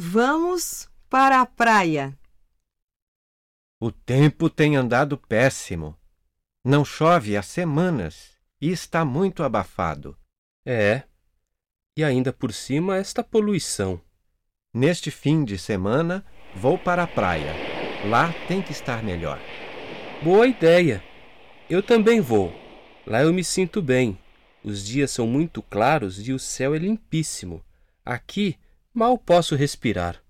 Vamos para a praia. O tempo tem andado péssimo. Não chove há semanas e está muito abafado. É. E ainda por cima esta poluição. Neste fim de semana, vou para a praia. Lá tem que estar melhor. Boa ideia. Eu também vou. Lá eu me sinto bem. Os dias são muito claros e o céu é limpíssimo. Aqui mal posso respirar.